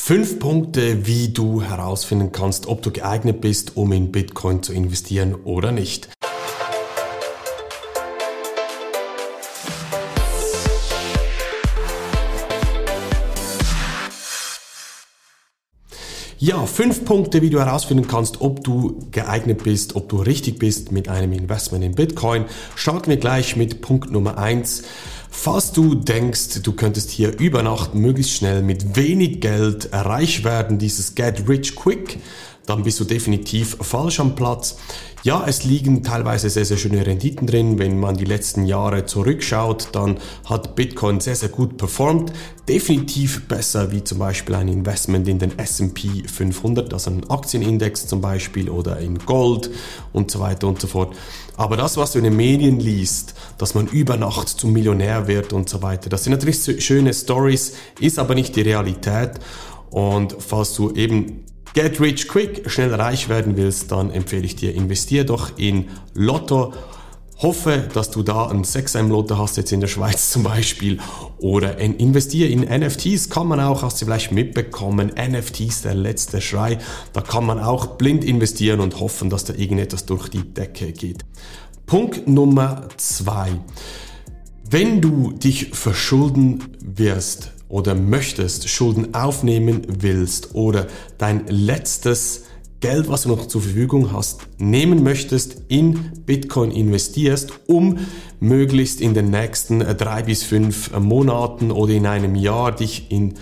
Fünf Punkte, wie du herausfinden kannst, ob du geeignet bist, um in Bitcoin zu investieren oder nicht. Ja, fünf Punkte, wie du herausfinden kannst, ob du geeignet bist, ob du richtig bist mit einem Investment in Bitcoin. Starten wir gleich mit Punkt Nummer eins. Falls du denkst, du könntest hier über Nacht möglichst schnell mit wenig Geld reich werden, dieses Get Rich Quick, dann bist du definitiv falsch am Platz. Ja, es liegen teilweise sehr, sehr schöne Renditen drin. Wenn man die letzten Jahre zurückschaut, dann hat Bitcoin sehr, sehr gut performt. Definitiv besser wie zum Beispiel ein Investment in den S&P 500, also einen Aktienindex zum Beispiel oder in Gold und so weiter und so fort. Aber das, was du in den Medien liest, dass man über Nacht zum Millionär wird und so weiter, das sind natürlich schöne Stories, ist aber nicht die Realität. Und falls du eben Get rich quick, schnell reich werden willst, dann empfehle ich dir, investier doch in Lotto. Hoffe, dass du da ein 6M Lotto hast, jetzt in der Schweiz zum Beispiel. Oder investiere in NFTs, kann man auch, hast du vielleicht mitbekommen, NFTs, der letzte Schrei. Da kann man auch blind investieren und hoffen, dass da irgendetwas durch die Decke geht. Punkt Nummer zwei. Wenn du dich verschulden wirst, oder möchtest, Schulden aufnehmen willst oder dein letztes Geld, was du noch zur Verfügung hast, nehmen möchtest, in Bitcoin investierst, um möglichst in den nächsten drei bis fünf Monaten oder in einem Jahr dich in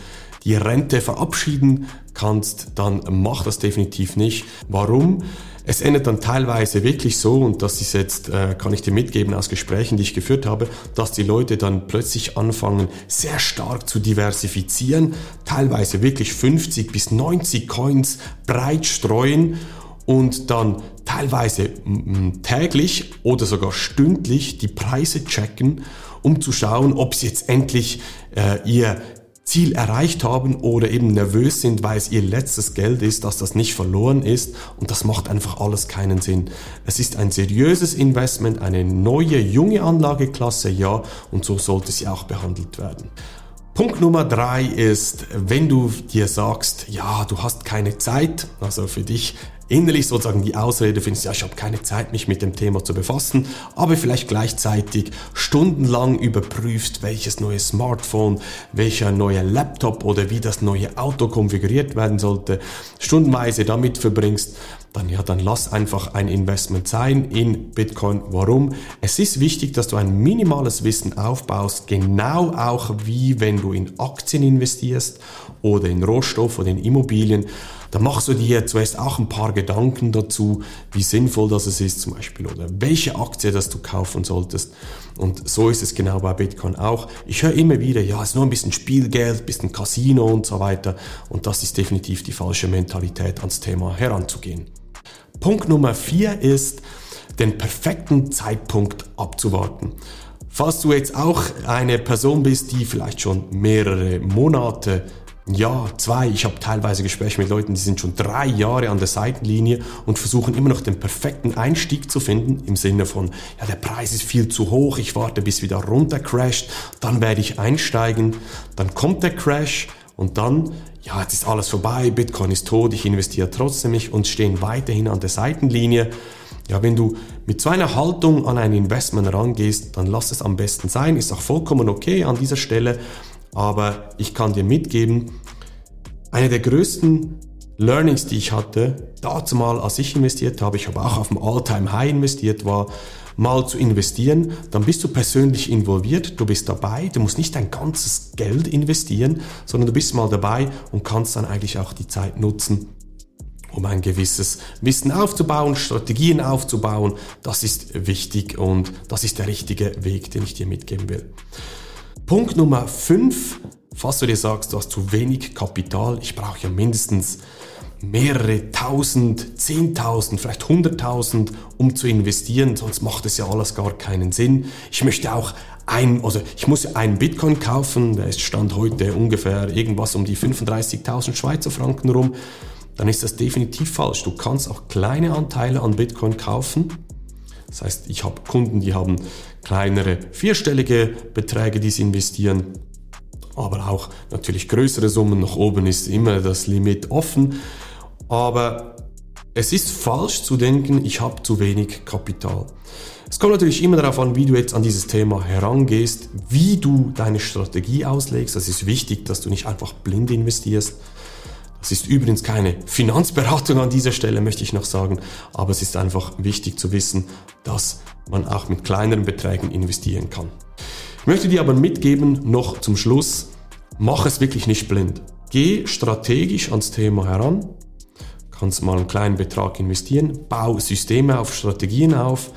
die Rente verabschieden kannst, dann mach das definitiv nicht. Warum? Es endet dann teilweise wirklich so, und das ist jetzt, äh, kann ich dir mitgeben aus Gesprächen, die ich geführt habe, dass die Leute dann plötzlich anfangen, sehr stark zu diversifizieren, teilweise wirklich 50 bis 90 Coins breit streuen und dann teilweise täglich oder sogar stündlich die Preise checken, um zu schauen, ob sie jetzt endlich äh, ihr Ziel erreicht haben oder eben nervös sind, weil es ihr letztes Geld ist, dass das nicht verloren ist und das macht einfach alles keinen Sinn. Es ist ein seriöses Investment, eine neue, junge Anlageklasse, ja, und so sollte sie auch behandelt werden. Punkt Nummer drei ist, wenn du dir sagst, ja, du hast keine Zeit, also für dich innerlich sozusagen die Ausrede findest, ja, ich habe keine Zeit, mich mit dem Thema zu befassen, aber vielleicht gleichzeitig stundenlang überprüfst, welches neue Smartphone, welcher neue Laptop oder wie das neue Auto konfiguriert werden sollte, stundenweise damit verbringst, dann ja, dann lass einfach ein Investment sein in Bitcoin. Warum? Es ist wichtig, dass du ein minimales Wissen aufbaust, genau auch wie wenn du in Aktien investierst oder in Rohstoff oder in Immobilien dann machst du dir zuerst auch ein paar Gedanken dazu, wie sinnvoll das ist zum Beispiel oder welche Aktie das du kaufen solltest. Und so ist es genau bei Bitcoin auch. Ich höre immer wieder, ja, es ist nur ein bisschen Spielgeld, ein bisschen Casino und so weiter. Und das ist definitiv die falsche Mentalität, ans Thema heranzugehen. Punkt Nummer vier ist, den perfekten Zeitpunkt abzuwarten. Falls du jetzt auch eine Person bist, die vielleicht schon mehrere Monate ja, zwei. Ich habe teilweise Gespräche mit Leuten, die sind schon drei Jahre an der Seitenlinie und versuchen immer noch den perfekten Einstieg zu finden, im Sinne von, ja, der Preis ist viel zu hoch, ich warte bis wieder runter crasht, dann werde ich einsteigen, dann kommt der Crash und dann, ja, jetzt ist alles vorbei, Bitcoin ist tot, ich investiere trotzdem nicht und stehen weiterhin an der Seitenlinie. Ja, wenn du mit so einer Haltung an ein Investment rangehst, dann lass es am besten sein, ist auch vollkommen okay an dieser Stelle. Aber ich kann dir mitgeben, eine der größten Learnings, die ich hatte, dazu mal, als ich investiert habe, ich habe auch auf dem All-Time-High investiert, war mal zu investieren, dann bist du persönlich involviert, du bist dabei, du musst nicht dein ganzes Geld investieren, sondern du bist mal dabei und kannst dann eigentlich auch die Zeit nutzen, um ein gewisses Wissen aufzubauen, Strategien aufzubauen. Das ist wichtig und das ist der richtige Weg, den ich dir mitgeben will. Punkt Nummer 5, falls du dir sagst, du hast zu wenig Kapital, ich brauche ja mindestens mehrere tausend, zehntausend, vielleicht hunderttausend, um zu investieren, sonst macht es ja alles gar keinen Sinn. Ich möchte auch ein, also ich muss einen Bitcoin kaufen, der ist Stand heute ungefähr irgendwas um die 35.000 Schweizer Franken rum, dann ist das definitiv falsch. Du kannst auch kleine Anteile an Bitcoin kaufen. Das heißt, ich habe Kunden, die haben kleinere vierstellige Beträge, die sie investieren. Aber auch natürlich größere Summen. Nach oben ist immer das Limit offen. Aber es ist falsch zu denken, ich habe zu wenig Kapital. Es kommt natürlich immer darauf an, wie du jetzt an dieses Thema herangehst, wie du deine Strategie auslegst. Das ist wichtig, dass du nicht einfach blind investierst. Das ist übrigens keine Finanzberatung an dieser Stelle, möchte ich noch sagen, aber es ist einfach wichtig zu wissen, dass man auch mit kleineren Beträgen investieren kann. Ich möchte dir aber mitgeben, noch zum Schluss, mach es wirklich nicht blind. Geh strategisch ans Thema heran, kannst mal einen kleinen Betrag investieren, bau Systeme auf, Strategien auf,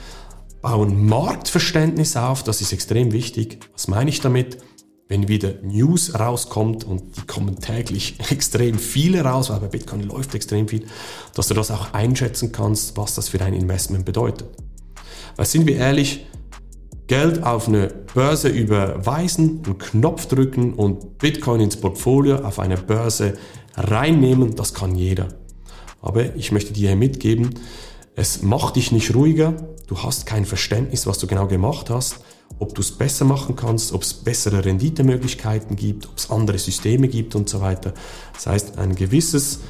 bau ein Marktverständnis auf, das ist extrem wichtig. Was meine ich damit? Wenn wieder News rauskommt und die kommen täglich extrem viele raus, weil bei Bitcoin läuft extrem viel, dass du das auch einschätzen kannst, was das für dein Investment bedeutet. Weil sind wir ehrlich, Geld auf eine Börse überweisen, einen Knopf drücken und Bitcoin ins Portfolio auf eine Börse reinnehmen, das kann jeder. Aber ich möchte dir mitgeben, es macht dich nicht ruhiger, du hast kein Verständnis, was du genau gemacht hast, ob du es besser machen kannst, ob es bessere Renditemöglichkeiten gibt, ob es andere Systeme gibt und so weiter. Das heißt, ein gewisses,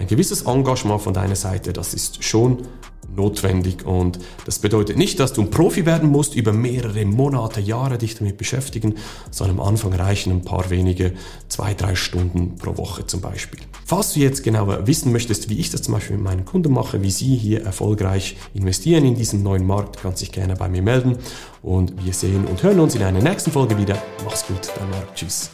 ein gewisses Engagement von deiner Seite, das ist schon notwendig. Und das bedeutet nicht, dass du ein Profi werden musst, über mehrere Monate, Jahre dich damit beschäftigen, sondern am Anfang reichen ein paar wenige, zwei, drei Stunden pro Woche zum Beispiel. Falls du jetzt genauer wissen möchtest, wie ich das zum Beispiel mit meinen Kunden mache, wie sie hier erfolgreich investieren in diesen neuen Markt, kannst dich gerne bei mir melden. Und wir sehen und hören uns in einer nächsten Folge wieder. Mach's gut, dein Marc. Tschüss.